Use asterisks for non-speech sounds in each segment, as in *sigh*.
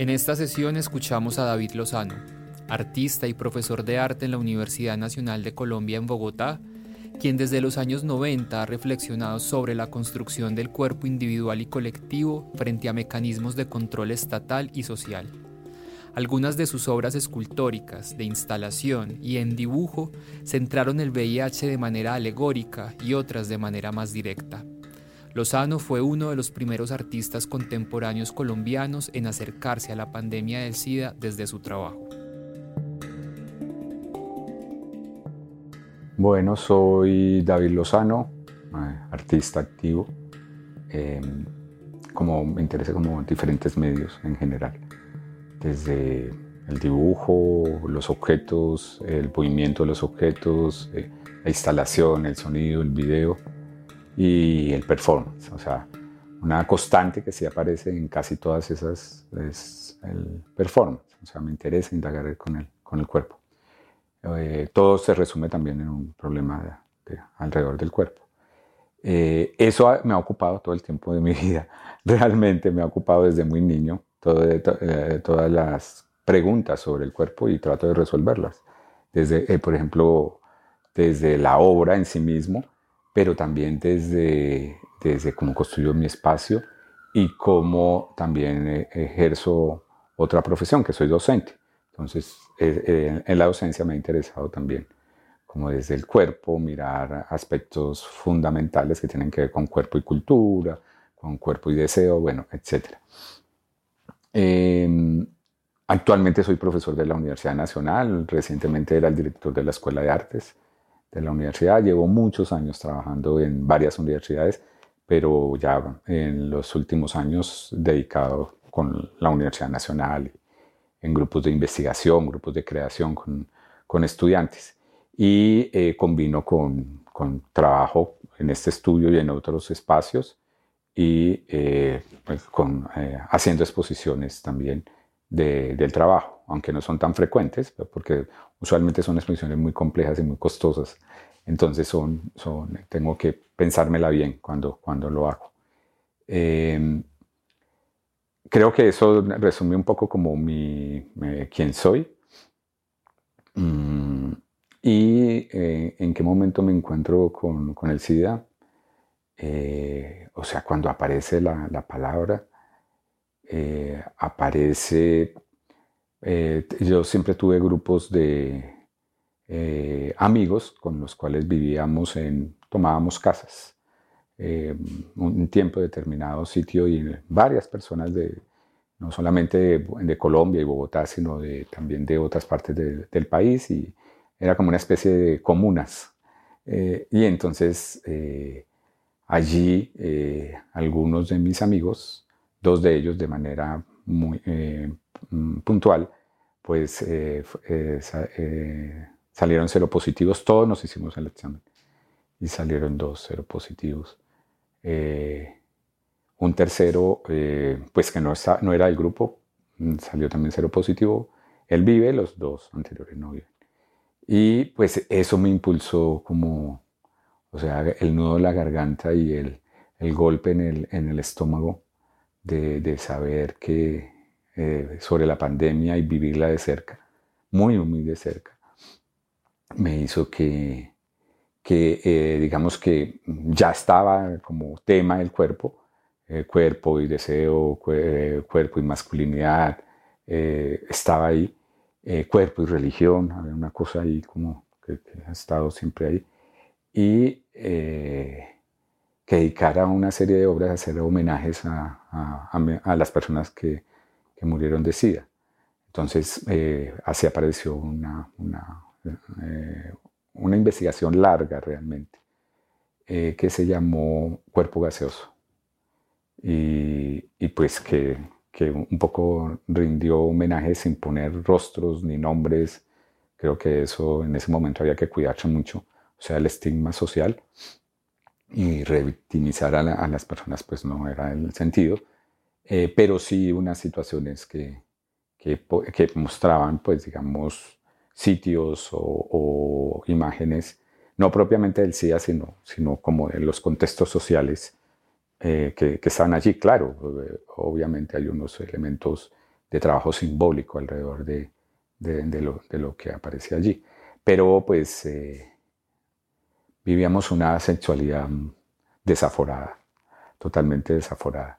En esta sesión escuchamos a David Lozano, artista y profesor de arte en la Universidad Nacional de Colombia en Bogotá, quien desde los años 90 ha reflexionado sobre la construcción del cuerpo individual y colectivo frente a mecanismos de control estatal y social. Algunas de sus obras escultóricas, de instalación y en dibujo centraron el VIH de manera alegórica y otras de manera más directa. Lozano fue uno de los primeros artistas contemporáneos colombianos en acercarse a la pandemia del SIDA desde su trabajo. Bueno, soy David Lozano, eh, artista activo. Em, como me interesa como diferentes medios en general, desde el dibujo, los objetos, el movimiento de los objetos, eh, la instalación, el sonido, el video y el performance. O sea, una constante que sí aparece en casi todas esas es el performance. O sea, me interesa indagar con el, con el cuerpo. Eh, todo se resume también en un problema alrededor del cuerpo. Eh, eso me ha ocupado todo el tiempo de mi *laughs* vida. Realmente me ha ocupado desde muy niño eh, todas las preguntas sobre el cuerpo y trato de resolverlas. Desde, por ejemplo, desde la obra en sí mismo, pero también desde, desde cómo construyo mi espacio y cómo también eh, ejerzo otra profesión, que soy docente. Entonces, en la docencia me ha interesado también, como desde el cuerpo, mirar aspectos fundamentales que tienen que ver con cuerpo y cultura, con cuerpo y deseo, bueno, etc. Em, actualmente soy profesor de la Universidad Nacional, recientemente era el director de la Escuela de Artes de la universidad. Llevo muchos años trabajando en varias universidades, pero ya en los últimos años dedicado con la Universidad Nacional, en grupos de investigación, grupos de creación con, con estudiantes. Y eh, combino con, con, trabajo en este estudio y en otros espacios y eh, pues con, eh, haciendo exposiciones también del trabajo, aunque no son tan frecuentes, porque usualmente son exposiciones muy complejas y muy costosas. Entonces son, tengo que pensármela bien cuando, cuando lo hago. Em, creo que eso resume un poco como mi, quién soy mm, y eh, en qué momento me encuentro con, el SIDA. Eh, o sea, cuando aparece la, la palabra, eh, aparece, eh, yo siempre tuve grupos de eh, amigos con los cuales vivíamos en, tomábamos casas, un tiempo determinado sitio y varias personas de, no solamente de, Colombia y Bogotá, sino de, también de otras partes del país y era como una especie de comunas. y entonces allí algunos de mis amigos dos de ellos de manera muy eh, mm, puntual, pues eh, eh, salieron cero positivos, todos nos hicimos el examen y salieron dos cero positivos. un tercero, pues que no, está, no era del grupo, mm, salió también cero positivo. Él vive, los dos anteriores no viven. Y pues eso me impulsó como, o sea, el nudo de la garganta y el, el golpe en el, en el estómago de, saber que eh, sobre la pandemia y vivirla de cerca, muy, muy de cerca, me hizo que, que eh, digamos que ya estaba como tema el cuerpo, eh, cuerpo y deseo, cuerpo y masculinidad, estaba ahí, cuerpo y religión, una cosa ahí como que, que ha estado siempre ahí. Y que dedicara una serie de obras a hacer homenajes a, a, las personas que, murieron de SIDA. Entonces, eh, así apareció una, una, eh, investigación larga realmente, eh, que se llamó Cuerpo Gaseoso. Y, y, pues que que un poco rindió homenaje sin poner rostros ni nombres. Creo que eso en ese momento había que cuidarse mucho, o sea, el estigma social y revictimizar a, las personas pues no era el sentido, eh, pero sí unas situaciones que, que, que, mostraban pues digamos sitios o, imágenes, no propiamente del SIDA, sino, sino como de los contextos sociales eh, que, que, allí. Claro, eh, obviamente hay unos elementos de trabajo simbólico alrededor de, de, lo, de lo, que aparece allí. Pero pues eh, vivíamos una sexualidad desaforada, totalmente desaforada.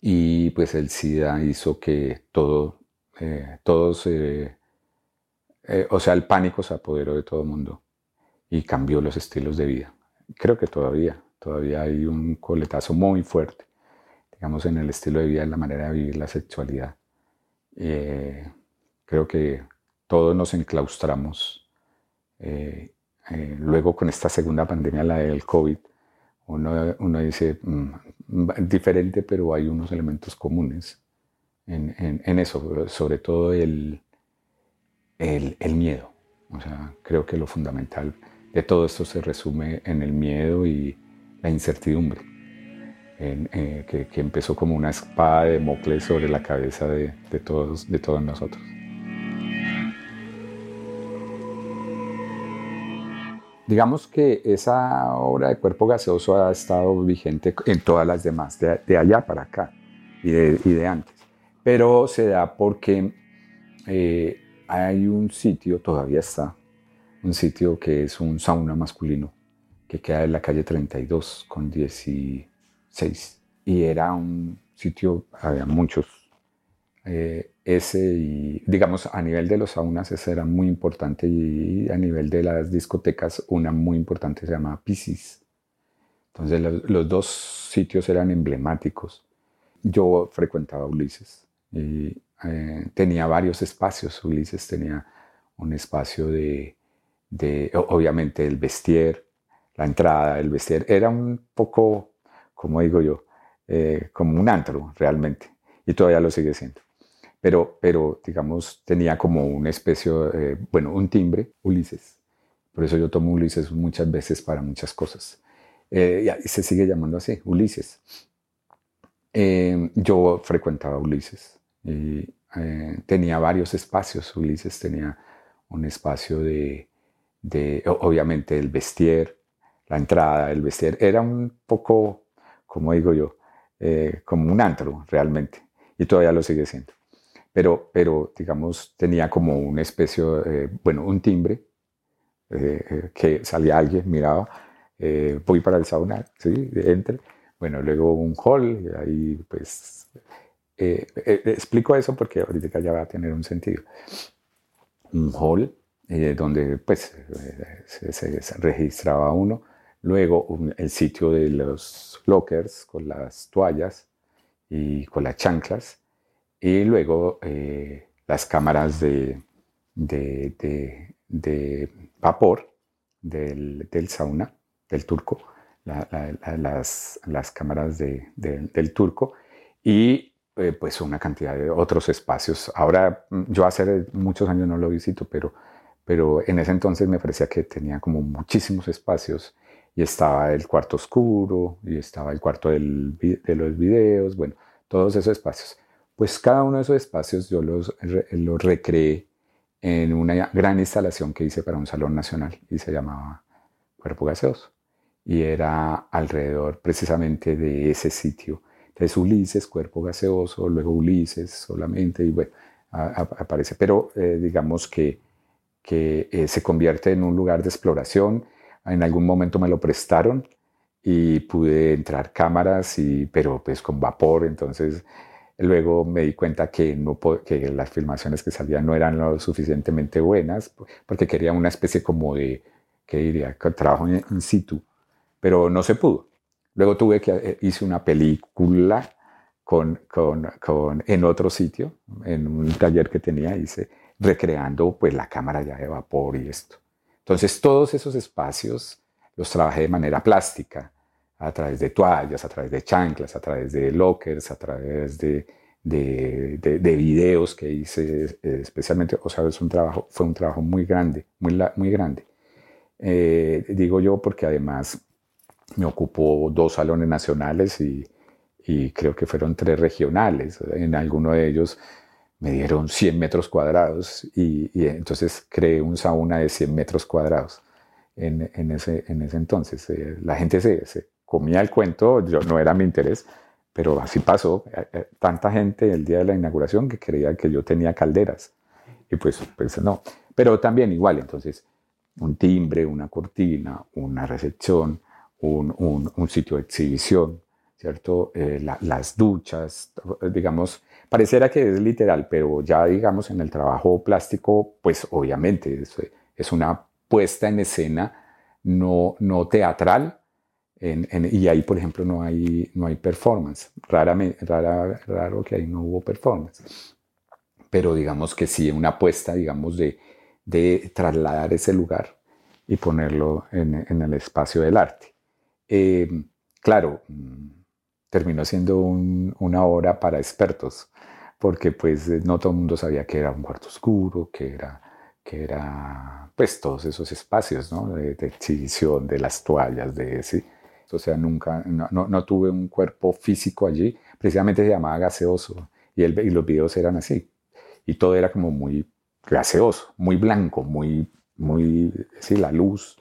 Y pues el SIDA hizo que todo, todos, o sea, el pánico se apoderó de todo el mundo y cambió los estilos de vida. Creo que todavía, Todavía hay un coletazo muy fuerte, digamos, en el estilo de vida, en la manera de vivir la sexualidad. Eh, creo que todos nos enclaustramos. Eh, eh, luego con esta segunda pandemia, la del COVID, uno, dice, mm, diferente, pero hay unos elementos comunes en, eso, sobre todo el, miedo. O sea, creo que lo fundamental de todo esto se resume en el miedo y, la incertidumbre, eh, que, empezó como una espada de Mocles sobre la cabeza de todos nosotros. Digamos que esa obra de cuerpo gaseoso ha estado vigente en todas las demás, de, allá para acá y de, antes. Pero se da porque eh, hay un sitio, todavía está, un sitio que es un sauna masculino que queda en la calle 32 con 16. Y era un sitio, había muchos. Eh, ese y, digamos, a nivel de los saunas, ese era muy importante. Y a nivel de las discotecas, una muy importante se llamaba Pisces. Entonces, los, dos sitios eran emblemáticos. Yo frecuentaba Ulises y eh, tenía varios espacios. Ulises tenía un espacio de, de obviamente, el vestier, la entrada, el vestir, era un poco, como digo yo, eh, como un antro realmente, y todavía lo sigue siendo. Pero, digamos, tenía como una especie, eh, bueno, un timbre, Ulises. Por eso yo tomo Ulises muchas veces para muchas cosas. Eh, y se sigue llamando así, Ulises. yo frecuentaba Ulises y tenía varios espacios. Ulises tenía un espacio de, obviamente, el vestier, la entrada, el vestir, era un poco, como digo yo, eh, como un antro realmente, y todavía lo sigue siendo. Pero, pero digamos, tenía como una especie, eh, bueno, un timbre, eh, que salía alguien, miraba, voy para el sauna, sí, entre, bueno, luego un hall, y ahí pues, explico eso porque ahorita ya va a tener un sentido. Un hall donde pues se registraba uno, Luego el sitio de los lockers con las toallas y con las chanclas. Y luego eh, las cámaras de, de, vapor del, sauna, del turco, las, las, cámaras del turco y eh, pues una cantidad de otros espacios. Ahora mm, yo hace muchos años no lo visito, pero, pero en ese entonces me parecía que tenía como muchísimos espacios y estaba el cuarto oscuro, y estaba el cuarto del, de los videos, bueno, todos esos espacios. Pues cada uno de esos espacios yo los, los recreé en una gran instalación que hice para un salón nacional y se llamaba Cuerpo Gaseoso. Y era alrededor precisamente de ese sitio. Entonces Ulises, Cuerpo Gaseoso, luego Ulises solamente, y bueno, aparece. Pero eh, digamos que, que eh, se convierte en un lugar de exploración en algún momento me lo prestaron y pude entrar cámaras, y, pero pues con vapor, entonces luego me di cuenta que, no, que las filmaciones que salían no eran lo suficientemente buenas, porque quería una especie como de, ¿qué diría?, trabajo in situ, pero no se pudo. Luego tuve que, eh, hice una película con, con, con, en otro sitio, en un taller que tenía, hice recreando pues la cámara ya de vapor y esto. Entonces todos esos espacios los trabajé de manera plástica. A través de toallas, a través de chanclas, a través de lockers, a través de, de, de, videos que hice, especialmente, o sea, es un trabajo, fue un trabajo muy grande, muy, muy grande. Eh, digo yo porque además me ocupó dos salones nacionales y, y, creo que fueron tres regionales. En alguno de ellos me dieron 100 metros cuadrados y, y entonces creé un sauna de 100 metros cuadrados en, en, ese, en ese entonces. Eh, la gente se, comía el cuento, yo, no era mi interés, pero así pasó. Eh, eh, tanta gente el día de la inauguración que creía que yo tenía calderas. Y pues, pues no. Pero también igual, entonces, un timbre, una cortina, una recepción, un, un, un sitio de exhibición, ¿cierto? las duchas, digamos, pareciera que es literal, pero ya digamos en el trabajo plástico, pues obviamente es, es una puesta en escena no, no teatral, y ahí, por ejemplo, no hay, no hay performance. Raramente, rara, raro que ahí no hubo performance. Pero digamos que sí, una apuesta, digamos, de, de trasladar ese lugar y ponerlo en, en el espacio del arte. Eh, claro, terminó siendo una obra para expertos, porque pues no todo el mundo sabía que era un cuarto oscuro, que era que era pues todos esos espacios ¿no? de, exhibición, de las toallas, de ese. O sea, nunca, no, no, tuve un cuerpo físico allí, precisamente se llamaba gaseoso y, el, y los videos eran así. Y todo era como muy gaseoso, muy blanco, muy, muy, sí, la luz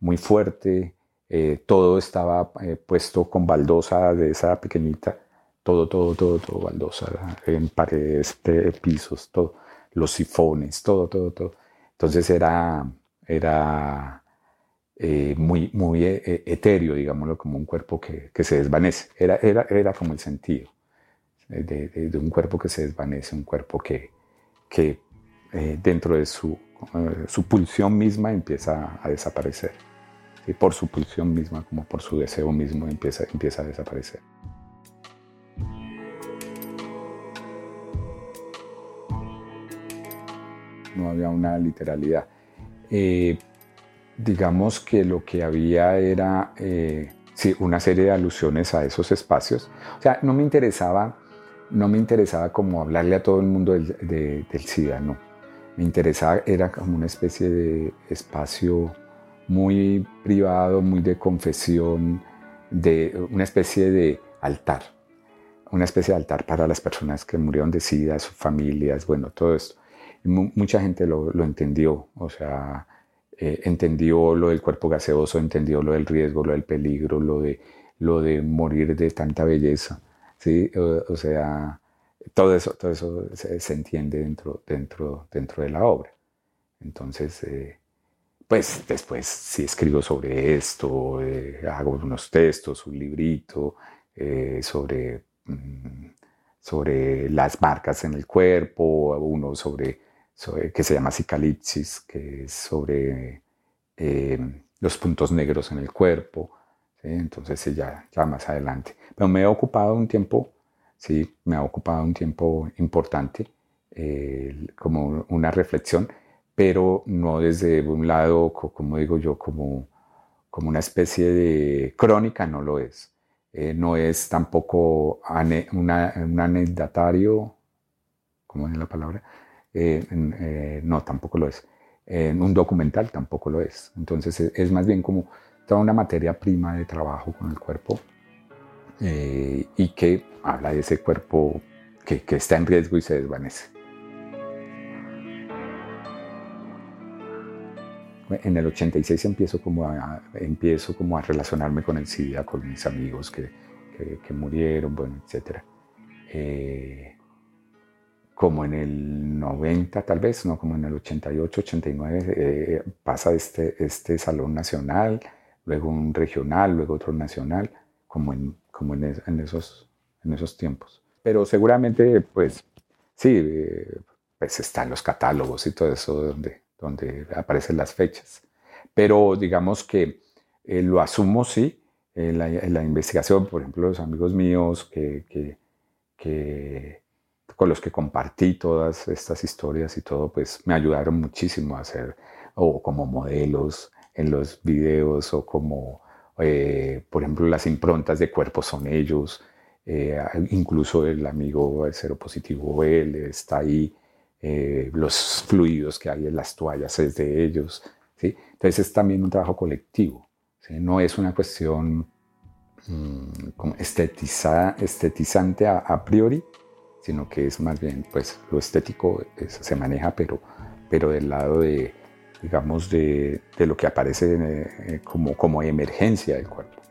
muy fuerte, eh, todo estaba eh, puesto con baldosa de esa pequeñita, todo, todo, todo, todo baldosa, en paredes, pisos, todo, los sifones, todo, todo, todo. Entonces era, era eh, muy, muy eh, eh, etéreo, digámoslo, como un cuerpo que, que se desvanece. Era, era, era, como el sentido de, un cuerpo que se desvanece, un cuerpo que, que dentro de su, su pulsión misma empieza a desaparecer. Y por su pulsión misma, como por su deseo mismo, empieza, empieza a desaparecer. no había una literalidad. Digamos que lo que había era eh, sí, una serie de alusiones a esos espacios. O sea, no me interesaba, no me interesaba como hablarle a todo el mundo del, del SIDA, no. Me interesaba, era como una especie de espacio muy privado, muy de confesión, de una especie de altar, una especie de altar para las personas que murieron de SIDA, sus familias, bueno, todo esto mucha gente lo, entendió, o sea, eh, entendió lo del cuerpo gaseoso, entendió lo del riesgo, lo del peligro, lo de, lo de morir de tanta belleza, ¿sí? O, sea, todo eso, todo eso se, entiende dentro, dentro, dentro de la obra. Entonces, eh, pues después sí escribo sobre esto, eh, hago unos textos, un librito sobre, mm, sobre las marcas en el cuerpo, uno sobre que se llama Cicalipsis, que es sobre eh, los puntos negros en el cuerpo. Entonces, sí, ya, más adelante. Pero me he ocupado un tiempo, sí, me ha ocupado un tiempo importante, como una reflexión, pero no desde un lado, como digo yo, como, como una especie de crónica, no lo es. Eh, no es tampoco un anecdatario, ¿cómo es la palabra? Eh, eh, no, tampoco lo es. En un documental tampoco lo es. Entonces es, más bien como toda una materia prima de trabajo con el cuerpo eh, y que habla de ese cuerpo que, está en riesgo y se desvanece. En el 86 empiezo como a, empiezo como a relacionarme con el SIDA, con mis amigos que, que, murieron, bueno, etc como en el 90 tal vez, no como en el 88, 89, eh, pasa este, este salón nacional, luego un regional, luego otro nacional, como en, como en, esos, en esos tiempos. Pero seguramente, pues sí, eh, pues están los catálogos y todo eso donde, donde aparecen las fechas. Pero digamos que eh, lo asumo, sí, en la, la, investigación, por ejemplo, los amigos míos que, que, que con los que compartí todas estas historias y todo, pues me ayudaron muchísimo a hacer, o como modelos en los videos, o como, eh, por ejemplo, las improntas de cuerpo son ellos, eh, incluso el amigo seropositivo él está ahí, eh, los fluidos que hay en las toallas es de ellos. ¿sí? Entonces es también un trabajo colectivo, no es una cuestión mm, como estetizante a, priori, sino que es más bien, pues lo estético se maneja, pero, pero del lado de, digamos, de, de lo que aparece eh, como, como emergencia del cuerpo.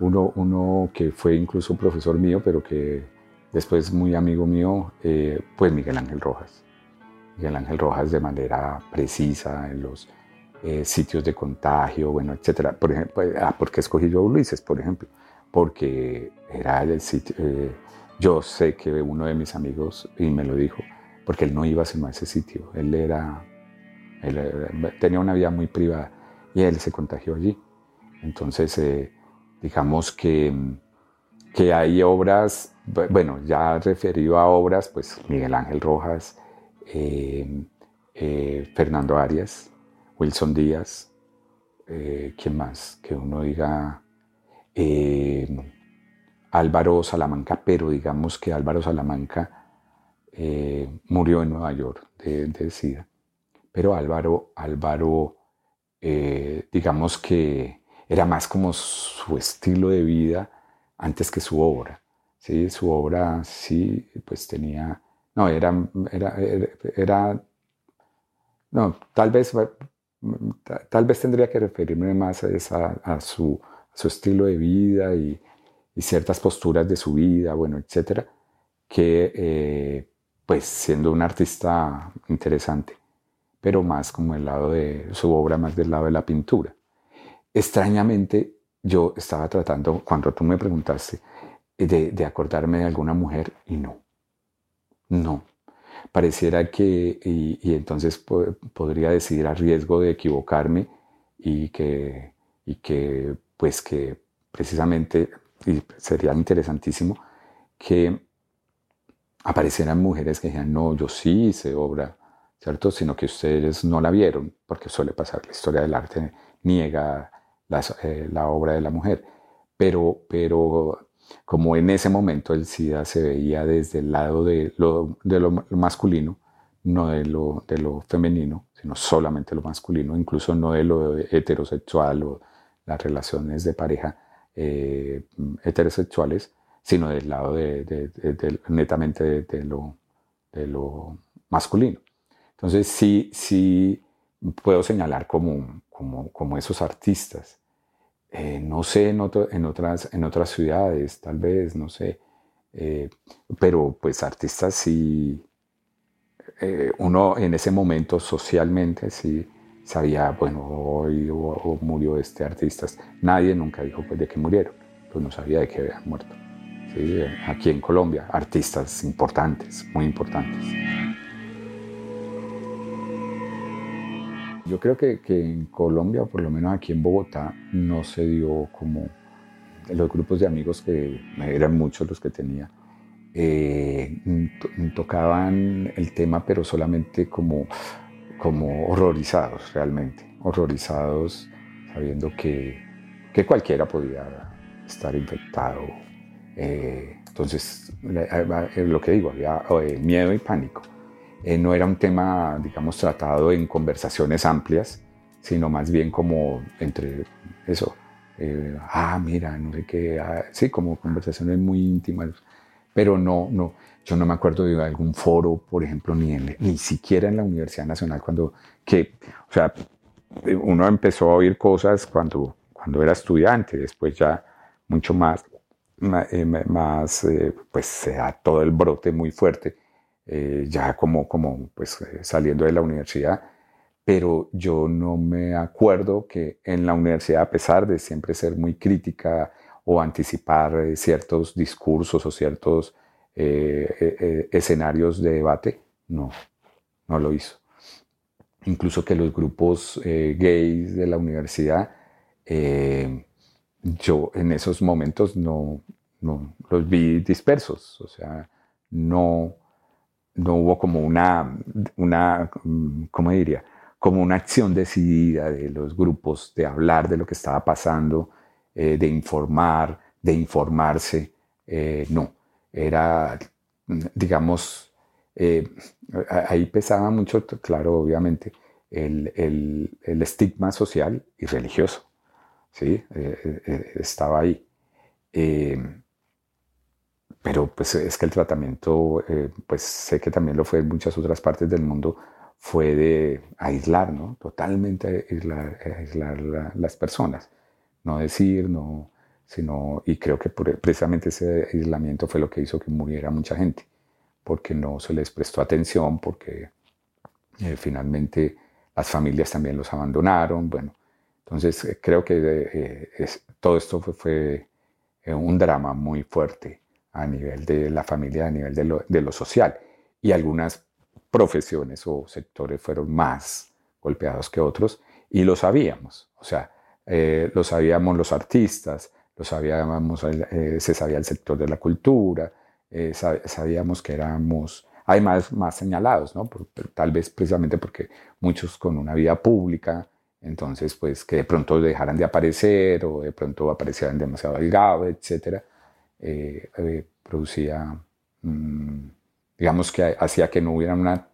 Uno, uno, que fue incluso un profesor mío, pero que después muy amigo mío, eh, pues Miguel Ángel Rojas. Miguel Ángel Rojas de manera precisa en los eh, sitios de contagio, bueno, etcétera. Por ejemplo, ah, ¿por qué escogí yo a Ulises, por ejemplo? Porque era el sitio, yo sé que uno de mis amigos, y me lo dijo, porque él no iba sino a ese sitio. Él era, tenía una vida muy privada y él se contagió allí. Entonces, eh, digamos que, que hay obras, bueno, ya referido a obras, pues Miguel Ángel Rojas, eh, eh, Fernando Arias, Wilson Díaz, ¿quién más? Que uno diga Álvaro Salamanca, pero digamos que Álvaro Salamanca eh, murió en Nueva York de, SIDA. Pero Álvaro, Álvaro eh, digamos que era más como su estilo de vida antes que su obra. ¿sí? Su obra sí, pues tenía, no, era, era, era, no, tal vez, tal vez tendría que referirme más a, esa, a, su, su, estilo de vida y, ciertas posturas de su vida, bueno, etcétera, que eh, pues siendo un artista interesante, pero más como el lado de su obra, más del lado de la pintura. Extrañamente, yo estaba tratando, cuando tú me preguntaste, de, acordarme de alguna mujer y no, no. Pareciera que, y, entonces podría decir a riesgo de equivocarme y que, y que, pues que precisamente, y sería interesantísimo, que aparecieran mujeres que dijeran, no, yo sí hice obra, ¿cierto? Sino que ustedes no la vieron, porque suele pasar, la historia del arte niega eh, la obra de la mujer. Pero, pero como en ese momento el SIDA se veía desde el lado de lo, de lo masculino, no de lo, de lo femenino, sino solamente lo masculino, incluso no de lo heterosexual o las relaciones de pareja eh, heterosexuales, sino del lado de, netamente de, lo, masculino. Entonces sí, sí puedo señalar como, como, como esos artistas. Eh, no sé en, en, otras, en otras ciudades, tal vez, no sé. Eh, pero pues artistas sí, eh, uno en ese momento socialmente sí sabía, bueno, hoy murió este artista. Nadie nunca dijo pues de que murieron, pues no sabía de que habían muerto aquí en Colombia, artistas importantes, muy importantes. Yo creo que, que, en Colombia, o por lo menos aquí en Bogotá, no se dio como los grupos de amigos que eran muchos los que tenía, eh, tocaban el tema, pero solamente como, como horrorizados realmente, horrorizados sabiendo que, que cualquiera podía estar infectado eh, entonces, lo que digo, había eh, miedo y pánico. Eh, no era un tema, digamos, tratado en conversaciones amplias, sino más bien como entre eso, ah, mira, no sé qué, ah", sí, como conversaciones muy íntimas, pero no, no, yo no me acuerdo de algún foro, por ejemplo, ni, ni siquiera en la Universidad Nacional, cuando, que, o sea, uno empezó a oír cosas cuando, cuando era estudiante, después ya mucho más, eh, más, eh, pues se da todo el brote muy fuerte, eh, ya como, como pues saliendo de la universidad, pero yo no me acuerdo que en la universidad, a pesar de siempre ser muy crítica o anticipar ciertos discursos o ciertos escenarios de debate, no, no lo hizo. Incluso que los grupos gays de la universidad, yo en esos momentos no, no, los vi dispersos, o sea, no, no hubo como una, una, ¿cómo diría? como una acción decidida de los grupos de hablar de lo que estaba pasando, eh, de informar, de informarse. Eh, no, era, digamos, eh, ahí pesaba mucho, claro, obviamente, el, el, estigma social y religioso. ¿sí? estaba ahí. pero pues es que el tratamiento, pues sé que también lo fue en muchas otras partes del mundo, fue de aislar, ¿no? Totalmente aislar, aislar las personas. No decir, no, sino, y creo que precisamente ese aislamiento fue lo que hizo que muriera mucha gente, porque no se les prestó atención, porque eh, finalmente las familias también los abandonaron, bueno, entonces eh, creo que eh, todo esto fue, un drama muy fuerte a nivel de la familia, a nivel de lo social, y algunas profesiones o sectores fueron más golpeados que otros, y lo sabíamos, o sea, lo sabíamos los artistas, lo sabíamos, eh, se sabía el sector de la cultura, eh, sabíamos que éramos, además, más señalados, ¿no? tal vez precisamente porque muchos con una vida pública, entonces, pues que de pronto dejaran de aparecer o de pronto aparecieran demasiado delgados, etcétera, eh, producía, mm, digamos que hacía que no hubiera una,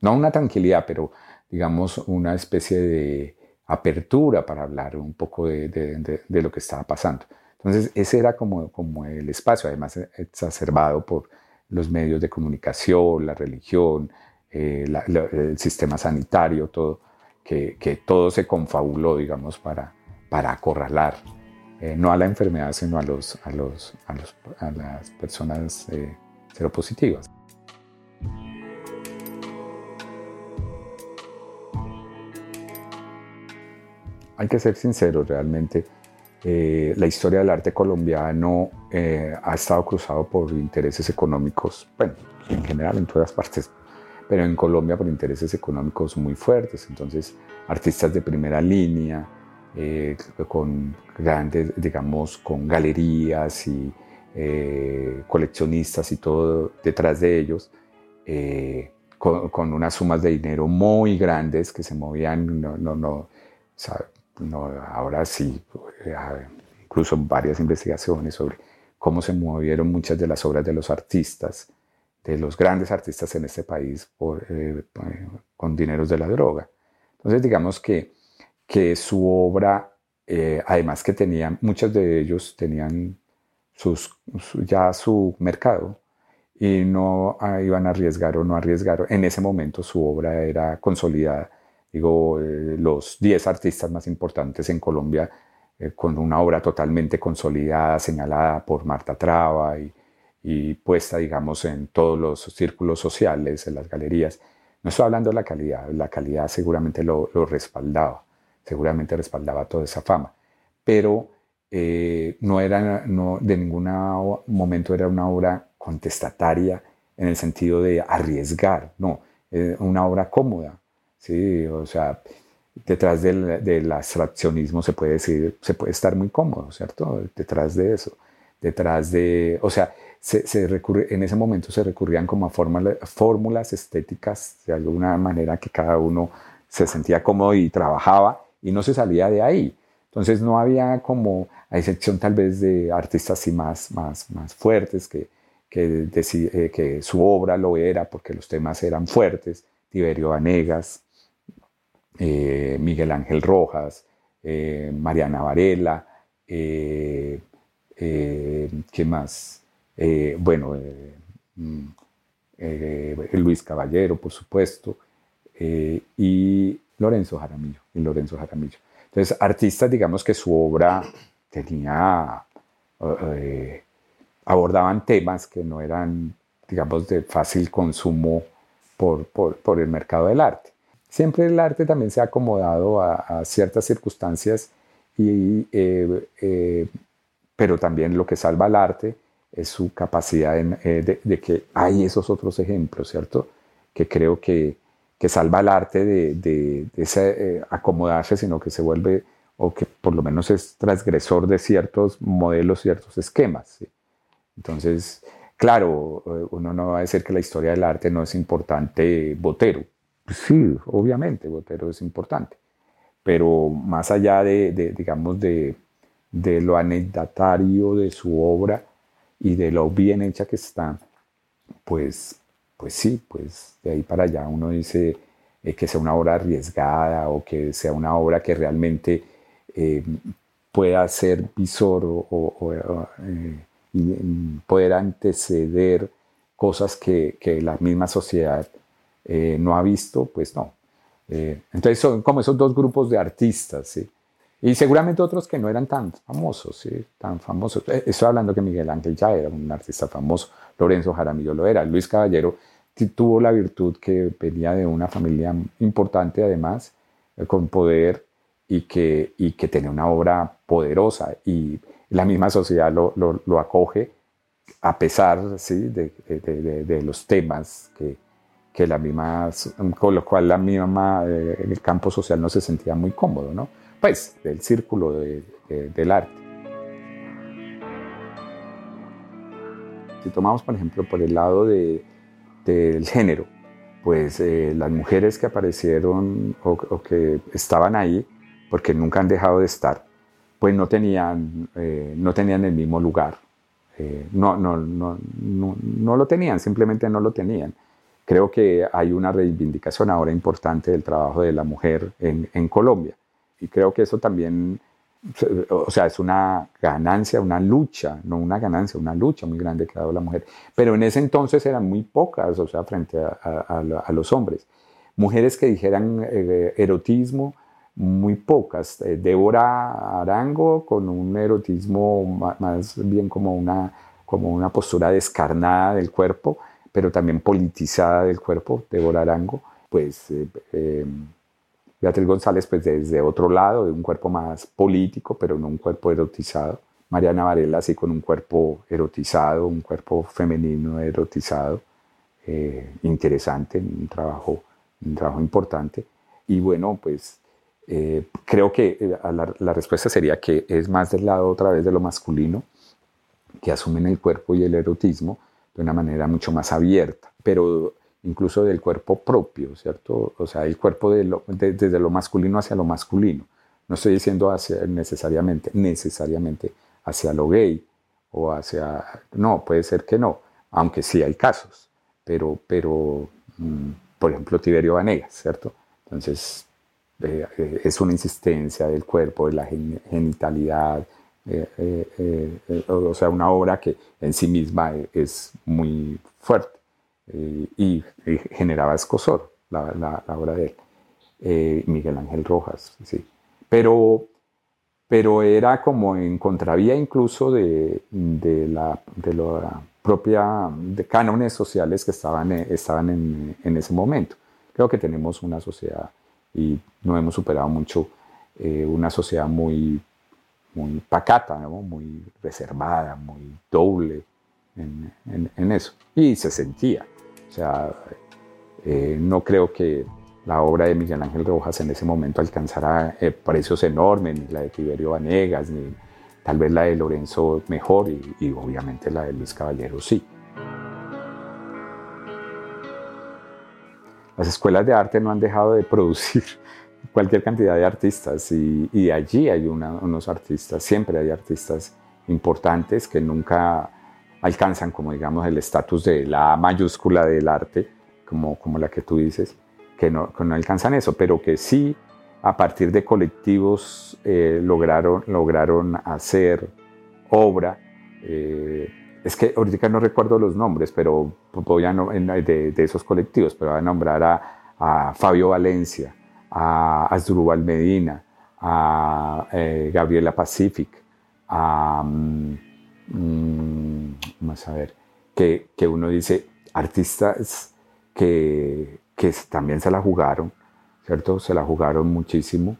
no una tranquilidad, pero digamos una especie de apertura para hablar un poco de, lo que estaba pasando. Entonces, ese era como, el espacio, además exacerbado por los medios de comunicación, la religión, eh, el sistema sanitario, todo, que, todo se confabuló, digamos, para, para acorralar, eh, no a la enfermedad, sino a las personas eh, seropositivas. Hay que ser sinceros, realmente eh, la historia del arte colombiano eh, ha estado cruzado por intereses económicos, bueno, en general en todas partes, pero en Colombia por intereses económicos muy fuertes. Entonces, artistas de primera línea, eh, con grandes, digamos, con galerías y coleccionistas y todo detrás de ellos, con, unas sumas de dinero muy grandes que se movían, no, no, no, no, ahora sí, eh, incluso varias investigaciones sobre cómo se movieron muchas de las obras de los artistas, de los grandes artistas en este país por, eh, con dineros de la droga. Entonces digamos que, que su obra, eh, además que tenían, muchos de ellos tenían ya su mercado y no ah, iban a arriesgar o no arriesgar. En ese momento su obra era consolidada digo, eh, los 10 artistas más importantes en Colombia, eh, con una obra totalmente consolidada, señalada por Marta Traba y, puesta, digamos, en todos los círculos sociales, en las galerías. No estoy hablando de la calidad, la calidad seguramente lo, respaldaba, seguramente respaldaba toda esa fama, pero eh, no era, no, de ningún momento era una obra contestataria en el sentido de arriesgar, no, una obra cómoda, Sí, o sea, detrás del, abstraccionismo se puede decir, se puede estar muy cómodo, ¿cierto? Detrás de eso, detrás de, o sea, se, se recurre, en ese momento se recurrían como a fórmulas estéticas de alguna manera que cada uno se sentía cómodo y trabajaba y no se salía de ahí. Entonces no había como, a excepción tal vez de artistas así más, más, más fuertes que, que, eh, que su obra lo era porque los temas eran fuertes, Tiberio Vanegas, eh, Miguel Ángel Rojas, eh, Mariana Varela, eh, ¿qué más? bueno, mm, Luis Caballero, por supuesto, y Lorenzo Jaramillo, Lorenzo Jaramillo. Entonces, artistas, digamos que su obra tenía, abordaban temas que no eran, digamos, de fácil consumo por, por el mercado del arte. Siempre el arte también se ha acomodado a, ciertas circunstancias, y, eh, eh, pero también lo que salva al arte es su capacidad eh, de, que hay esos otros ejemplos, ¿cierto? Que creo que, que salva al arte de, de, acomodarse, sino que se vuelve, o que por lo menos es transgresor de ciertos modelos, ciertos esquemas. Entonces, claro, uno no va a decir que la historia del arte no es importante, Botero, sí, obviamente, Botero es importante, pero más allá de, digamos, de, de, lo anecdotario de su obra y de lo bien hecha que está, pues, pues sí, pues de ahí para allá uno dice eh, que sea una obra arriesgada o que sea una obra que realmente eh, pueda ser visor o, eh, mm, poder anteceder cosas que, que la misma sociedad eh, no ha visto, pues no. Eh, entonces son como esos dos grupos de artistas, ¿sí? Y seguramente otros que no eran tan famosos, ¿sí? Tan famosos. Eh, estoy hablando que Miguel Ángel ya era un artista famoso, Lorenzo Jaramillo lo era, Luis Caballero tuvo la virtud que venía de una familia importante además, con poder y que, y que tenía una obra poderosa y la misma sociedad lo, lo, acoge a pesar ¿sí? de, de, los temas que, que la misma, con lo cual la misma, eh, el campo social no se sentía muy cómodo, ¿no? Pues del círculo del arte. Si tomamos, por ejemplo, por el lado del género, pues eh, las mujeres que aparecieron o, que estaban ahí, porque nunca han dejado de estar, pues no tenían, eh, no tenían el mismo lugar. no, no, no, no, no lo tenían, simplemente no lo tenían creo que hay una reivindicación ahora importante del trabajo de la mujer en, en, Colombia. Y creo que eso también, o sea, es una ganancia, una lucha, no una ganancia, una lucha muy grande que ha dado la mujer. Pero en ese entonces eran muy pocas, o sea, frente a, a, los hombres. Mujeres que dijeran eh, erotismo, muy pocas. Eh, Débora Arango con un erotismo más bien como una, como una postura descarnada del cuerpo, pero también politizada del cuerpo, Débora Arango, pues eh, eh, Beatriz González pues desde otro lado, de un cuerpo más político, pero no un cuerpo erotizado. Mariana Varela sí con un cuerpo erotizado, un cuerpo femenino erotizado, eh, interesante, un trabajo, un trabajo importante. Y bueno, pues creo que la, la, respuesta sería que es más del lado otra vez de lo masculino, que asumen el cuerpo y el erotismo, de una manera mucho más abierta, pero incluso del cuerpo propio, ¿cierto? O sea, el cuerpo de desde lo masculino hacia lo masculino. No estoy diciendo hacia, necesariamente, necesariamente hacia lo gay o hacia... No, puede ser que no, aunque sí hay casos, pero, pero mm, por ejemplo, Tiberio Vanegas, ¿cierto? Entonces, eh, eh, es una insistencia del cuerpo, de la genitalidad, o sea, una obra que en sí misma es muy fuerte y, generaba escosor, la, la, obra de él. Miguel Ángel Rojas, sí. Pero, pero era como en contravía incluso de, de la, de la propia de cánones sociales que estaban, estaban en, en, ese momento. Creo que tenemos una sociedad y no hemos superado mucho una sociedad muy muy pacata, muy reservada, muy doble en, eso. Y se sentía. O sea, eh, no creo que la obra de Miguel Ángel Rojas en ese momento alcanzara eh, precios enormes, ni la de Tiberio Vanegas, ni tal vez la de Lorenzo mejor y, y obviamente la de Luis Caballero sí. Las escuelas de arte no han dejado de producir cualquier cantidad de artistas y, allí hay unos artistas, siempre hay artistas importantes que nunca alcanzan como digamos el estatus de la mayúscula del arte, como, como la que tú dices, que no, no alcanzan eso, pero que sí a partir de colectivos eh, lograron, lograron hacer obra. Eh, es que ahorita no recuerdo los nombres, pero voy a de, de, esos colectivos, pero voy a nombrar a, a Fabio Valencia, a Asdrúbal Medina, a eh, Gabriela Pacific, a, mm, mm, vamos a ver, que, que, uno dice, artistas que, que, también se la jugaron, ¿cierto? Se la jugaron muchísimo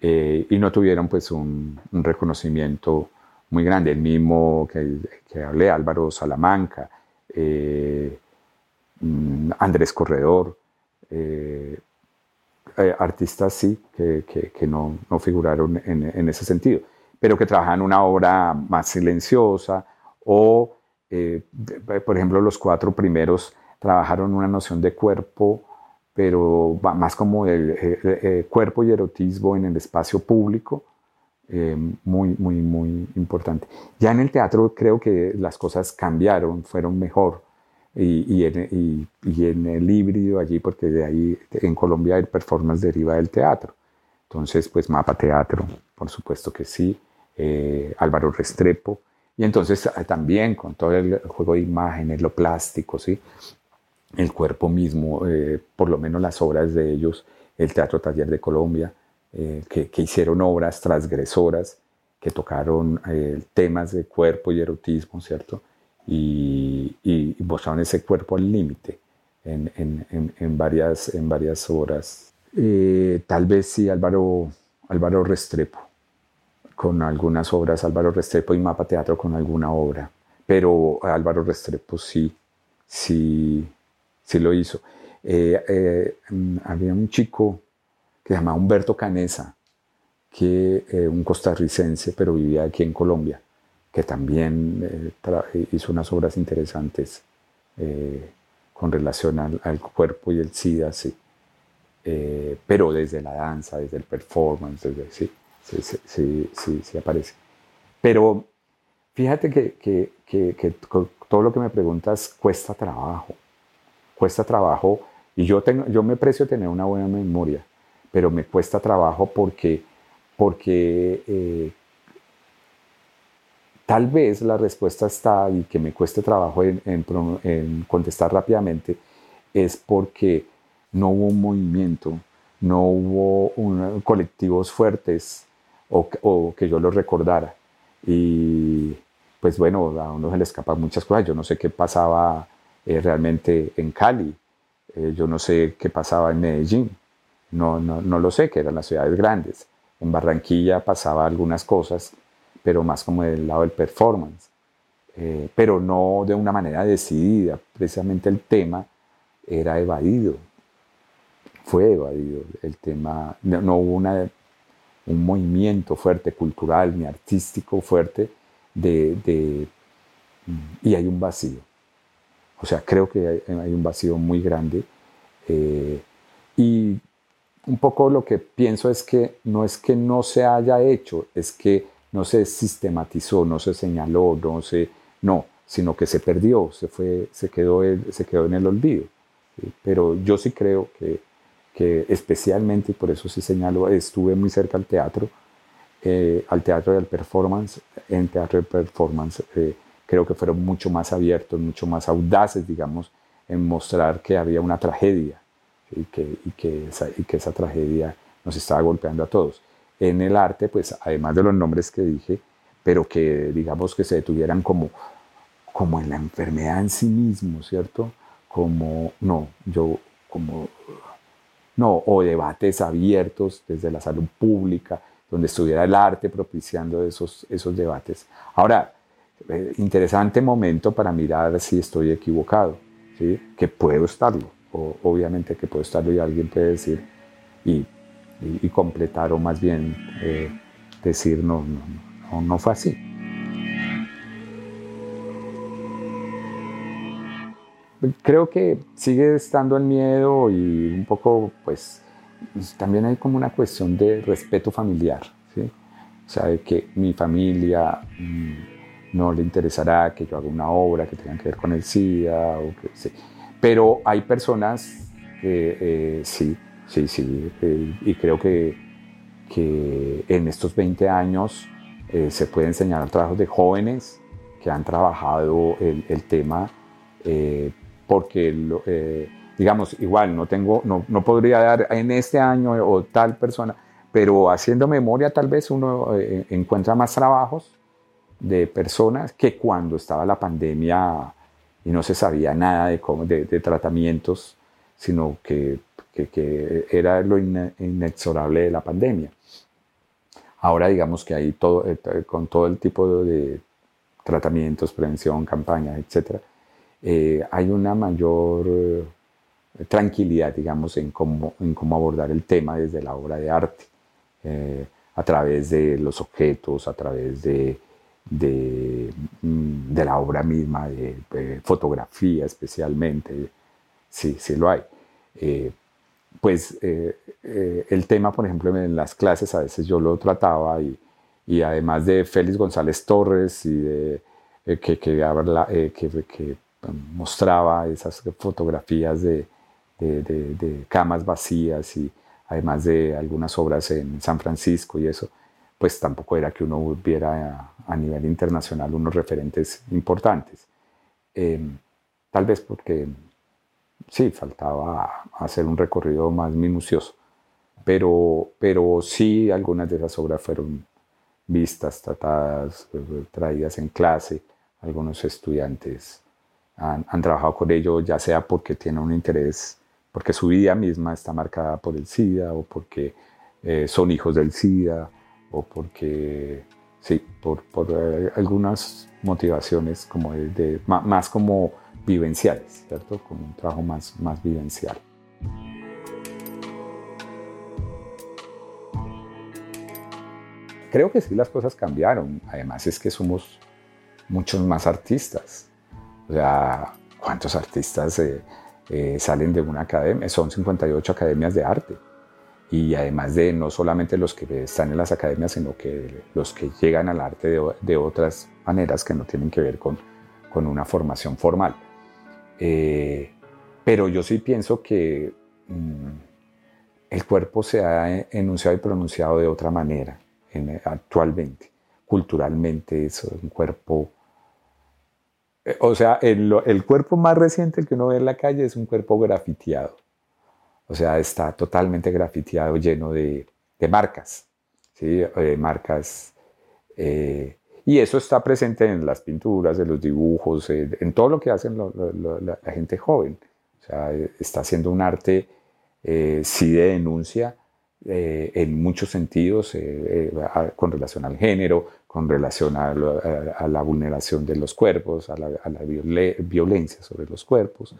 eh, y no tuvieron pues un, reconocimiento muy grande. El mismo que, hablé, Álvaro Salamanca, eh, mm, Andrés Corredor, artistas sí, que, que, no, no, figuraron en, en, ese sentido, pero que trabajan una obra más silenciosa o, eh, por ejemplo, los cuatro primeros trabajaron una noción de cuerpo pero más como el, cuerpo y erotismo en el espacio público, eh, muy, muy, muy importante. Ya en el teatro creo que las cosas cambiaron, fueron mejor. Y, y, en, el híbrido allí, porque de ahí en Colombia el performance deriva del teatro. Entonces, pues Mapa Teatro, por supuesto que sí, eh, Álvaro Restrepo, y entonces eh, también con todo el juego de imágenes, lo plástico, ¿sí? el cuerpo mismo, eh, por lo menos las obras de ellos, el Teatro Taller de Colombia, que, que, hicieron obras transgresoras, que tocaron temas de cuerpo y erotismo, ¿cierto? Y, y, ese cuerpo al límite en, en, en, varias, en varias obras. tal vez sí Álvaro, Álvaro Restrepo, con algunas obras, Álvaro Restrepo y Mapa Teatro con alguna obra, pero Álvaro Restrepo sí, sí, sí lo hizo. Eh, eh, mm, había un chico que se llamaba Humberto Canesa, que eh, un costarricense, pero vivía aquí en Colombia, que también hizo unas obras interesantes con relación al, cuerpo y el SIDA, sí. pero desde la danza, desde el performance, desde sí sí, sí, sí, sí, aparece. Pero fíjate que, que, que, todo lo que me preguntas cuesta trabajo, cuesta trabajo y yo, tengo, yo me precio tener una buena memoria, pero me cuesta trabajo porque, porque eh, tal vez la respuesta está y que me cueste trabajo en, contestar rápidamente es porque no hubo un movimiento, no hubo colectivos fuertes o, que yo lo recordara. Y pues bueno, a uno se le escapan muchas cosas. Yo no sé qué pasaba eh, realmente en Cali, eh, yo no sé qué pasaba en Medellín, no, no, no, lo sé, que eran las ciudades grandes. En Barranquilla pasaba algunas cosas, pero más como del lado del performance, eh, pero no de una manera decidida. Precisamente el tema era evadido, fue evadido. El tema, no hubo una un movimiento fuerte cultural ni artístico fuerte de, y hay un vacío. O sea, creo que hay, un vacío muy grande. Eh, y un poco lo que pienso es que no es que no se haya hecho, es que no se sistematizó, no se señaló, no se, no, sino que se perdió, se fue, se quedó, se quedó en el olvido. Pero yo sí creo que que especialmente, y por eso sí señalo, estuve muy cerca al teatro, eh, al teatro del performance, en teatro de performance eh, creo que fueron mucho más abiertos, mucho más audaces, digamos, en mostrar que había una tragedia y, que, y, que esa, y que esa tragedia nos estaba golpeando a todos. En el arte, pues además de los nombres que dije, pero que digamos que se detuvieran como, como en la enfermedad en sí mismo, ¿cierto? Como, no, yo como no, o debates abiertos desde la salud pública, donde estuviera el arte propiciando esos, esos debates. Ahora, eh, interesante momento para mirar si estoy equivocado, ¿sí? que puedo estarlo, o, obviamente que puedo estarlo y alguien puede decir y, y, completar o más bien eh, decir no, no, no, no fue así. creo que sigue estando el miedo y un poco, pues, también hay como una cuestión de respeto familiar, ¿sí? O sea, de que mi familia mm, no le interesará que yo haga una obra que tenga que ver con el SIDA o que sí. Pero hay personas que eh, sí, sí, sí, eh, y creo que, que en estos 20 años eh, se puede enseñar trabajo de jóvenes que han trabajado el, el tema porque, eh, digamos, igual no tengo, no, no, podría dar en este año o tal persona, pero haciendo memoria tal vez uno eh, encuentra más trabajos de personas que cuando estaba la pandemia y no se sabía nada de, cómo, de, tratamientos, sino que, que, era lo inexorable de la pandemia. Ahora digamos que hay todo, eh, con todo el tipo de tratamientos, prevención, campañas, etcétera, eh, hay una mayor eh, tranquilidad, digamos, en cómo, en cómo abordar el tema desde la obra de arte, a través de los objetos, a través de, de, mm, de la obra misma, de, fotografía especialmente, sí, sí lo hay. Pues eh, eh, el tema, por ejemplo, en las clases a veces yo lo trataba y, y además de Félix González Torres y de, que, que, que, que, mostraba esas fotografías de, de, de, camas vacías y además de algunas obras en San Francisco y eso, pues tampoco era que uno viera a, nivel internacional unos referentes importantes. Em, tal vez porque sí, faltaba hacer un recorrido más minucioso, pero, pero sí algunas de esas obras fueron vistas, tratadas, traídas en clase. Algunos estudiantes han, han trabajado con ello, ya sea porque tienen un interés porque su vida misma está marcada por el SIDA o porque eh, son hijos del SIDA o porque, sí, por, por eh, algunas motivaciones como de, más como vivenciales, ¿cierto? Como un trabajo más, más vivencial. Creo que sí las cosas cambiaron. Además es que somos muchos más artistas. O sea, ¿cuántos artistas eh, eh, salen de una academia, son 58 academias de arte. Y además de no solamente los que están en las academias, sino que los que llegan al arte de, otras maneras que no tienen que ver con, con una formación formal. Eh, pero yo sí pienso que mm, el cuerpo se ha enunciado y pronunciado de otra manera en, actualmente. Culturalmente es un cuerpo eh, o sea, el, cuerpo más reciente que uno ve en la calle es un cuerpo grafiteado. O sea, está totalmente grafiteado, lleno de, marcas, ¿sí? Eh, marcas. Eh, y eso está presente en las pinturas, en los dibujos, en todo lo que hacen la, gente joven. O sea, está haciendo un arte, sí, de denuncia, en muchos sentidos, con relación al género, con relación a, la vulneración de los cuerpos, a la, violencia sobre los cuerpos,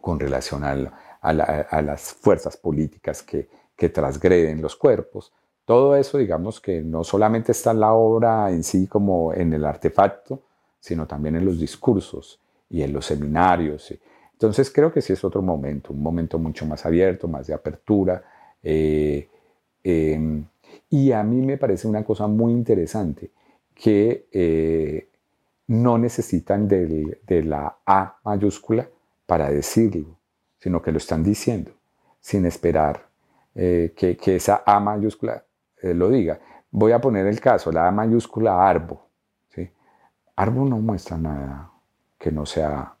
con relación a, las fuerzas políticas que, que transgreden los cuerpos. Todo eso, digamos que no solamente está en la obra en sí como en el artefacto, sino también en los discursos y en los seminarios. Entonces creo que sí es otro momento, un momento mucho más abierto, más de apertura. Eh, em, y a mí me parece una cosa muy interesante que eh, no necesitan de la A mayúscula para decirlo, sino que lo están diciendo sin esperar eh, que, esa A mayúscula eh, lo diga. Voy a poner el caso, la A mayúscula Arbo. ¿sí? Arbo no muestra nada que no sea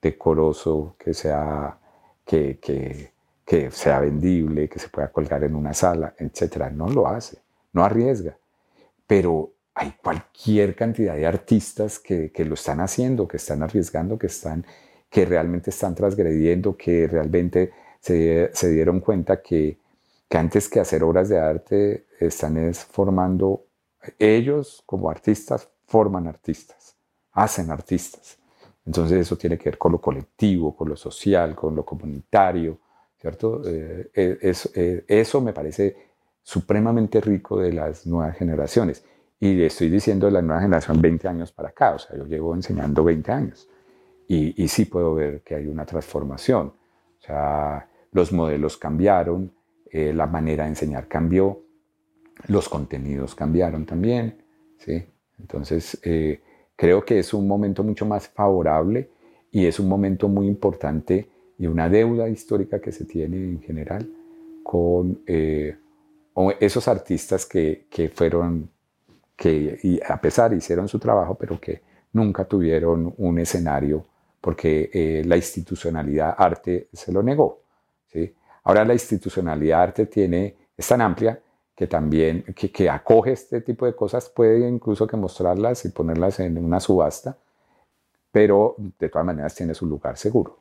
decoroso, que sea que, que que sea vendible, que se pueda colgar en una sala, etcétera. No lo hace, no arriesga. Pero hay cualquier cantidad de artistas que, que, lo están haciendo, que están arriesgando, que, están, que realmente están transgrediendo, que realmente se, se dieron cuenta que, que, antes que hacer obras de arte están es formando, ellos como artistas forman artistas, hacen artistas. Entonces eso tiene que ver con lo colectivo, con lo social, con lo comunitario, ¿cierto? Eh, eh, eh, eso, me parece supremamente rico de las nuevas generaciones. Y estoy diciendo de la nueva generación 20 años para acá, o sea, yo llevo enseñando 20 años. Y, y sí puedo ver que hay una transformación. O sea, los modelos cambiaron, la manera de enseñar cambió, los contenidos cambiaron también, ¿sí? Entonces, creo que es un momento mucho más favorable y es un momento muy importante y una deuda histórica que se tiene en general con eh, esos artistas que, que, fueron, que y a pesar hicieron su trabajo, pero que nunca tuvieron un escenario porque eh, la institucionalidad arte se lo negó. ¿sí? Ahora la institucionalidad arte tiene, es tan amplia que también que, que acoge este tipo de cosas, puede incluso que mostrarlas y ponerlas en una subasta, pero de todas maneras tiene su lugar seguro.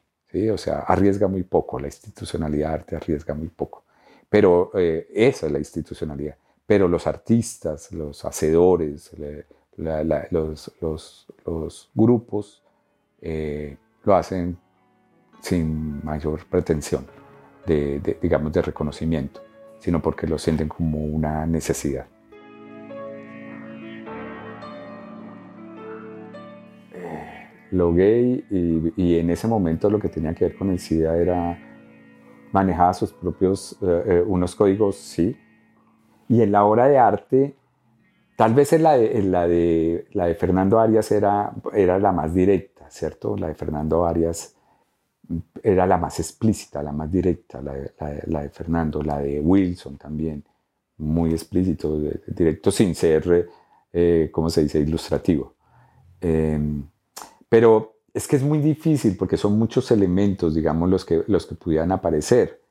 O sea, arriesga muy poco, la institucionalidad arte arriesga muy poco. Pero eh, esa es la institucionalidad. Pero los artistas, los hacedores, los, grupos eh, lo hacen sin mayor pretensión de, digamos, de reconocimiento, sino porque lo sienten como una necesidad. lo gay y, en ese momento lo que tenía que ver con el SIDA era manejaba sus propios, unos códigos, sí. Y en la obra de arte, tal vez en la de, la de, la de Fernando Arias era, era la más directa, ¿cierto? La de Fernando Arias era la más explícita, la más directa, la de, Fernando, la de Wilson también, muy explícito, directo sin ser, eh, ¿cómo se dice?, ilustrativo. Em, pero es que es muy difícil porque son muchos elementos, digamos, los que, los que pudieran aparecer.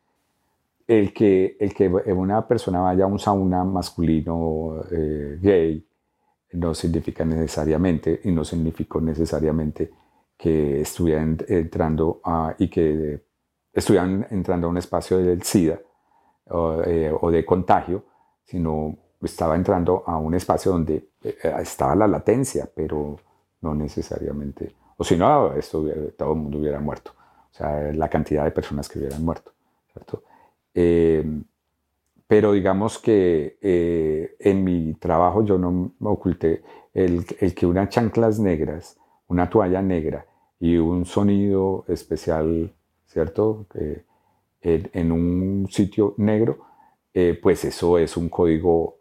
El que, el que una persona vaya a un sauna masculino eh, gay no significa necesariamente, y no significó necesariamente que estuvieran entrando y que estuvieran entrando a un espacio del SIDA eh, o, de contagio, sino estaba entrando a un espacio donde eh, estaba la latencia, pero no necesariamente, o si no, esto, todo el mundo hubiera muerto, o sea, la cantidad de personas que hubieran muerto, ¿cierto? Eh, pero digamos que en mi trabajo yo no me oculté el, el que unas chanclas negras, una toalla negra y un sonido especial, ¿cierto? en, un sitio negro, eh, pues eso es un código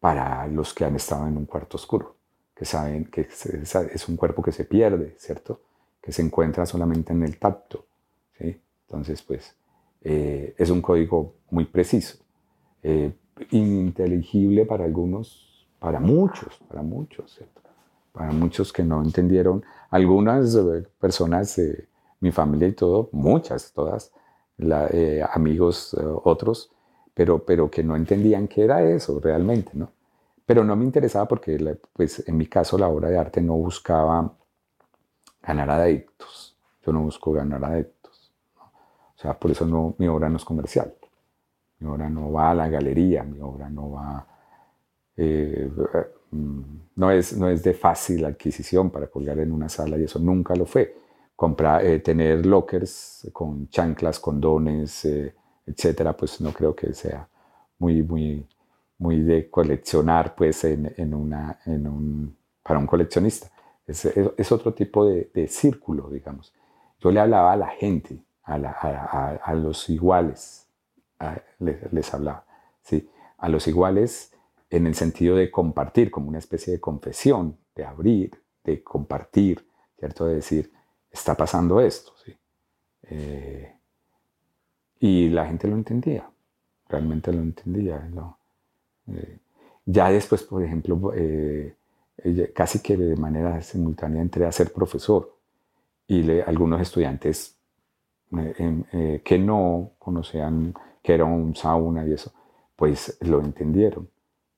para los que han estado en un cuarto oscuro, que saben que es un cuerpo que se pierde, ¿cierto? Que se encuentra solamente en el tacto, ¿sí? Entonces, pues, eh, es un código muy preciso, eh, ininteligible para algunos, para muchos, para muchos, ¿cierto? Para muchos que no entendieron algunas eh, personas, de mi familia y todo, muchas, todas, eh, amigos, eh, otros, pero, pero que no entendían qué era eso realmente, ¿no? Pero no me interesaba porque, pues, en mi caso, la obra de arte no buscaba ganar adeptos. Yo no busco ganar adeptos. O sea, por eso no, mi obra no es comercial. Mi obra no va a la galería, mi obra no va... no es, no es de fácil adquisición para colgar en una sala y eso nunca lo fue. Comprar, eh, tener lockers con chanclas, condones, eh, etcétera, pues no creo que sea muy, muy, muy de coleccionar pues en, en una, en un, para un coleccionista. Es, es, otro tipo de, de, círculo, digamos. Yo le hablaba a la gente, a, a, los iguales, les, les, hablaba, ¿sí? A los iguales en el sentido de compartir, como una especie de confesión, de abrir, de compartir, ¿cierto? De decir, está pasando esto, ¿sí? Eh, y la gente lo entendía, realmente lo entendía. Eh, ya después, por ejemplo, eh, casi que de manera simultánea entré a ser profesor y algunos estudiantes que no conocían que era un sauna y eso, pues lo entendieron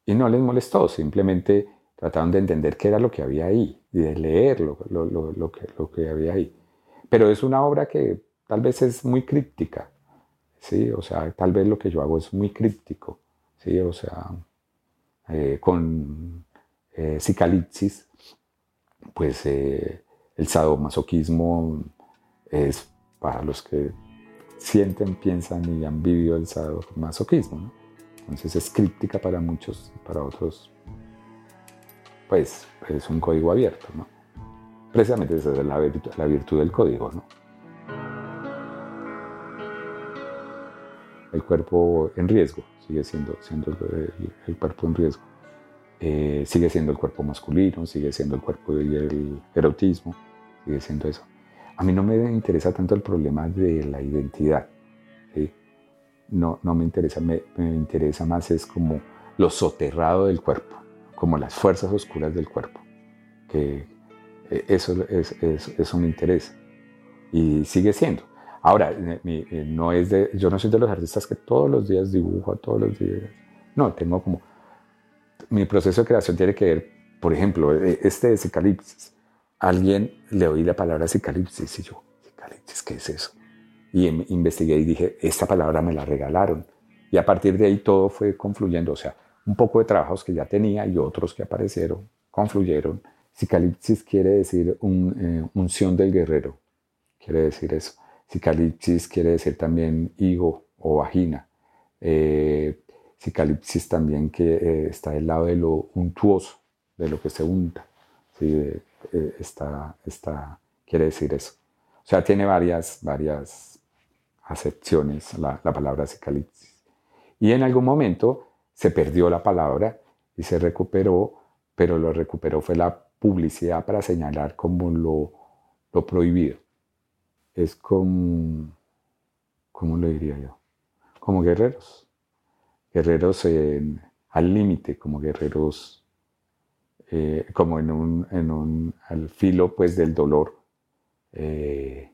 y no les molestó, simplemente trataron de entender qué era lo que había ahí y de leer lo, lo, que, lo que había ahí. Pero es una obra que tal vez es muy críptica, ¿sí? O sea, tal vez lo que yo hago es muy críptico, ¿sí? O sea, eh, con eh, pues eh, el sadomasoquismo es para los que sienten, piensan y han vivido el sadomasoquismo, ¿no? Entonces es críptica para muchos, para otros, pues es un código abierto, ¿no? Precisamente esa es la virtud, la virtud del código, ¿no? El cuerpo en riesgo sigue siendo, siendo el, cuerpo en riesgo. Eh, sigue siendo el cuerpo masculino, sigue siendo el cuerpo y el erotismo, sigue siendo eso. A mí no me interesa tanto el problema de la identidad. No, no me interesa, me, interesa más es como lo soterrado del cuerpo, como las fuerzas oscuras del cuerpo, que eh, eso, es, eso me interesa y sigue siendo. Ahora, eh, eh, no es de, yo no soy de los artistas que todos los días dibujo, todos los días. No, tengo como. Mi proceso de creación tiene que ver, por ejemplo, este de Cicalipsis. Alguien le oí la palabra Cicalipsis y yo, ¿Cicalipsis qué es eso? Y em, investigué y dije, esta palabra me la regalaron. Y a partir de ahí todo fue confluyendo, o sea, un poco de trabajos que ya tenía y otros que aparecieron, confluyeron. Cicalipsis quiere decir un, eh, unción del guerrero, quiere decir eso. Cicalipsis quiere decir también higo o vagina. Eh, también que eh, está del lado de lo untuoso, de lo que se unta. ¿sí? está, está, quiere decir eso. O sea, tiene varias, varias acepciones la, la palabra psicalipsis. Y en algún momento se perdió la palabra y se recuperó, pero lo recuperó fue la publicidad para señalar como lo, lo prohibido. Es como, ¿cómo lo diría yo? Como guerreros. Guerreros al límite, como guerreros, eh, como en un, en un, al filo pues del dolor. Eh,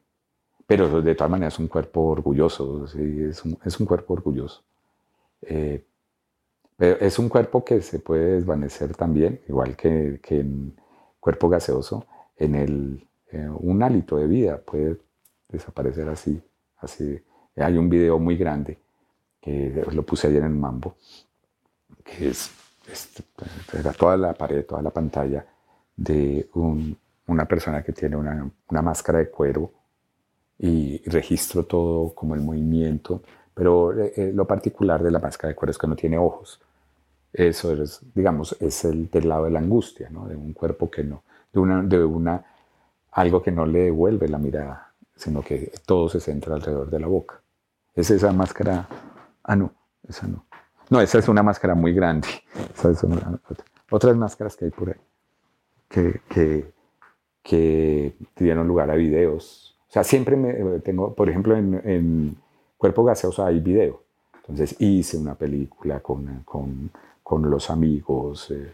pero de todas maneras es un cuerpo orgulloso, es, un, es, un, cuerpo orgulloso. Eh, es un cuerpo que se puede desvanecer también, igual que, que en cuerpo gaseoso, en el, un hálito de vida puede desaparecer así, así. Hay un video muy grande que lo puse ayer en Mambo, que es, toda la pared, toda la pantalla de una persona que tiene una, una máscara de cuero y registro todo como el movimiento, pero eh, eh, lo particular de la máscara de cuero es que no tiene ojos. Eso es, digamos, es el del lado de la angustia, ¿no? de un cuerpo que no, de una, de una, algo que no le devuelve la mirada, sino que todo se centra alrededor de la boca. Es esa máscara, ah no, esa no. No, esa es una máscara muy grande. otras máscaras que hay por ahí, que, que, que dieron lugar a videos o sea, siempre me, eh, tengo, por ejemplo, en, Cuerpo Gaseoso hay video. Entonces hice una película con, con, con los amigos, eh,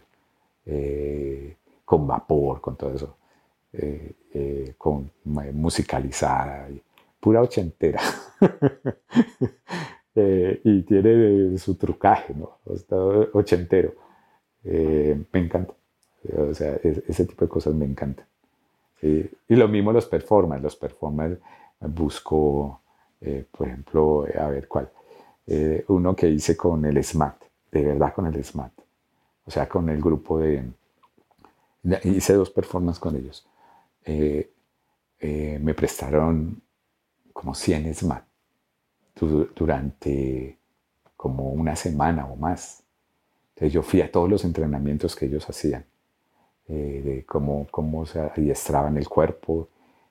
eh, con vapor, con todo eso, con musicalizada, pura ochentera. *laughs* y tiene su trucaje, ¿no? Está ochentero. me encanta. O sea, ese tipo de cosas me encantan. Y lo mismo los performers. Los performers eh, busco, eh, por ejemplo, eh, a ver cuál. uno que hice con el SMAT, de verdad con el SMAT. O sea, con el grupo de... hice dos performances con ellos. me prestaron como 100 SMAT durante como una semana o más. Entonces yo fui a todos los entrenamientos que ellos hacían eh, de cómo, cómo se adiestraban el cuerpo,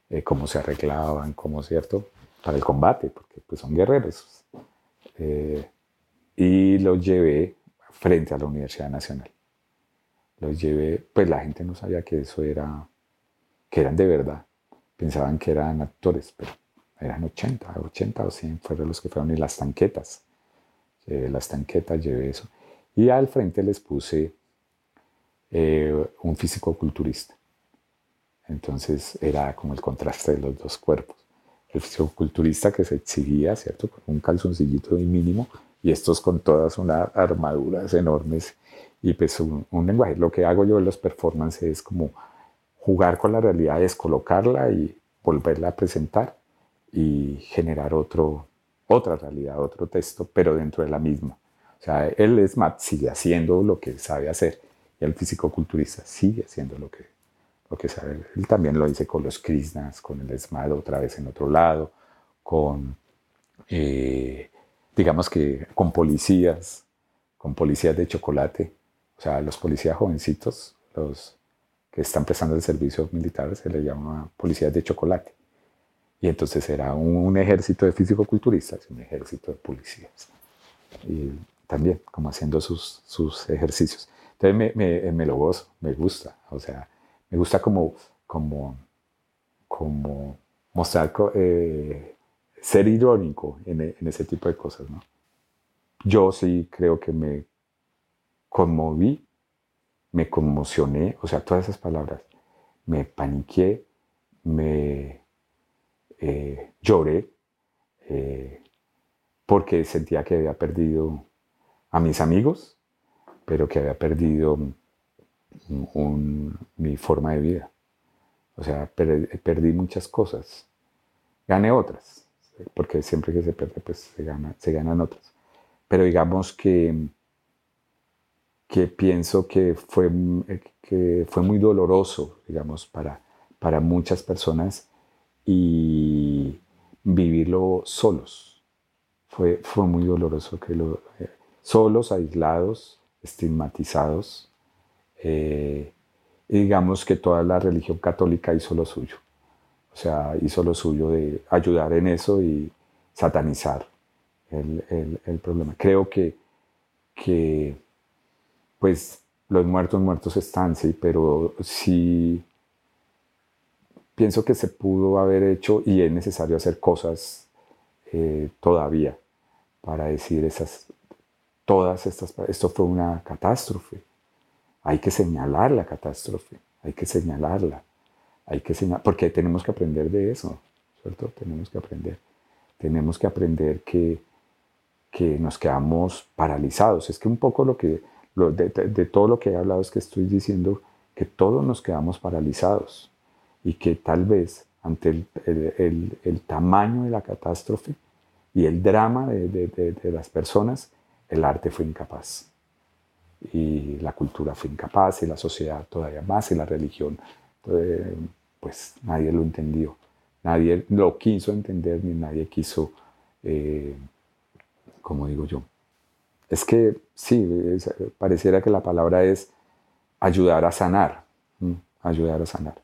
eh, cómo se arreglaban, cómo, ¿cierto? Para el combate, porque pues son guerreros. Eh, y los llevé frente a la Universidad Nacional. Los llevé, pues la gente no sabía que eso era, que eran de verdad. Pensaban que eran actores, pero eran 80, 80 o 100 fueron los que fueron y las tanquetas. las tanquetas llevé eso. Y al frente les puse eh, un físico culturista. Entonces era como el contraste de los dos cuerpos. El físico culturista que se exhibía, ¿cierto? Con un calzoncillito de mínimo y estos con todas unas armaduras enormes y pues un, lenguaje. Lo que hago yo en los performances es como jugar con la realidad, descolocarla y volverla a presentar y generar otro, otra realidad, otro texto, pero dentro de la misma. O sea, él es sigue haciendo lo que sabe hacer el físico-culturista sigue haciendo lo que, lo que sabe. Él también lo dice con los Krishnas, con el esmado otra vez en otro lado, con, eh, digamos que con policías, con policías de chocolate, o sea, los policías jovencitos, los que están prestando el servicio militar, se les llama policías de chocolate. Y entonces era un, ejército de físico-culturistas y un ejército de policías. Y también como haciendo sus, sus ejercicios. Entonces me, me, lo gozo, me gusta, o sea, me gusta como, como, como mostrar, eh, ser irónico en, en, ese tipo de cosas, ¿no? Yo sí creo que me conmoví, me conmocioné, o sea, todas esas palabras, me paniqué, me eh, lloré, eh, porque sentía que había perdido a mis amigos, pero que había perdido mi forma de vida. O sea, perdí muchas cosas. Gané otras, porque siempre que se pierde, pues se, gana, se ganan otras. Pero digamos que, que pienso que fue, que fue muy doloroso, digamos, para, para muchas personas y vivirlo solos. Fue, fue muy doloroso que lo, eh, solos, aislados, estigmatizados. Eh, y digamos que toda la religión católica hizo lo suyo. O sea, hizo lo suyo de ayudar en eso y, satanizar el, el, problema. Creo que, que, pues, los muertos muertos están, sí, pero sí pienso que se pudo haber hecho y es necesario hacer cosas eh, todavía para decir esas, todas estas, esto fue una catástrofe. Hay que señalar la catástrofe, hay que señalarla, hay que señalar, porque tenemos que aprender de eso, ¿cierto? Tenemos que aprender. Tenemos que aprender que, que nos quedamos paralizados. Es que un poco lo que, de, todo lo que he hablado es que estoy diciendo que todos nos quedamos paralizados y que tal vez ante el, el, tamaño de la catástrofe y el drama de, de, las personas, el arte fue incapaz. Y la cultura fue incapaz, y la sociedad todavía más, y la religión, eh, pues nadie lo entendió. Nadie lo quiso entender, ni nadie quiso eh, como digo yo. Es que sí, pareciera que la palabra es ayudar a sanar, ayudar a sanar.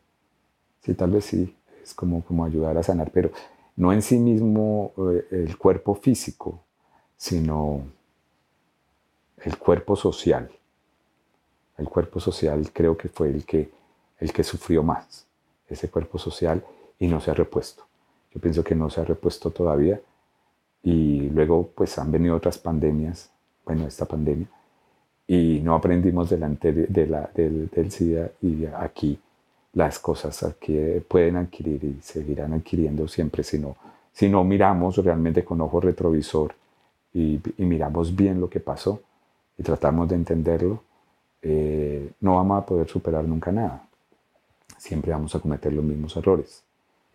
Sí, tal vez sí, es como, como ayudar a sanar, pero no en sí mismo eh, el cuerpo físico, sino el cuerpo social. El cuerpo social creo que fue el que, el que sufrió más, ese cuerpo social, y no se ha repuesto. Yo pienso que no se ha repuesto todavía y luego pues han venido otras pandemias, bueno, esta pandemia, y no aprendimos delante de la, del, SIDA y aquí las cosas que pueden adquirir y seguirán adquiriendo siempre si no, si no miramos realmente con ojo retrovisor y, miramos bien lo que pasó y tratamos de entenderlo, eh, no vamos a poder superar nunca nada. Siempre vamos a cometer los mismos errores.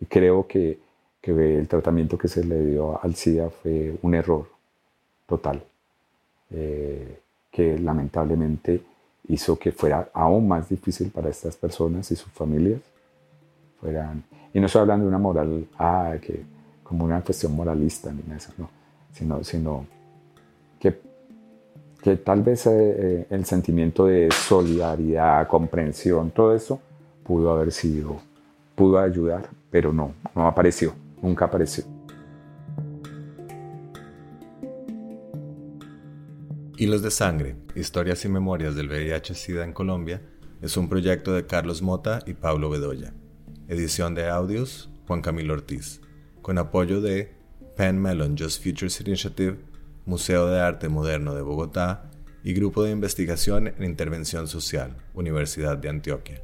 Y creo que que el tratamiento que se le dio al SIDA fue un error total, eh, que lamentablemente hizo que fuera aún más difícil para estas personas y sus familias. Fueran, y no estoy hablando de una moral, ah, que, como una cuestión moralista, ni eso, no, sino, sino que tal vez eh, eh, el sentimiento de solidaridad, comprensión, todo eso pudo haber sido, pudo ayudar, pero no, no apareció nunca apareció. Hilos de Sangre, Historias y Memorias del VIH-Sida en Colombia, es un proyecto de Carlos Mota y Pablo Bedoya. Edición de audios, Juan Camilo Ortiz. Con apoyo de Penn Mellon Just Futures Initiative, Museo de Arte Moderno de Bogotá y Grupo de Investigación en Intervención Social, Universidad de Antioquia.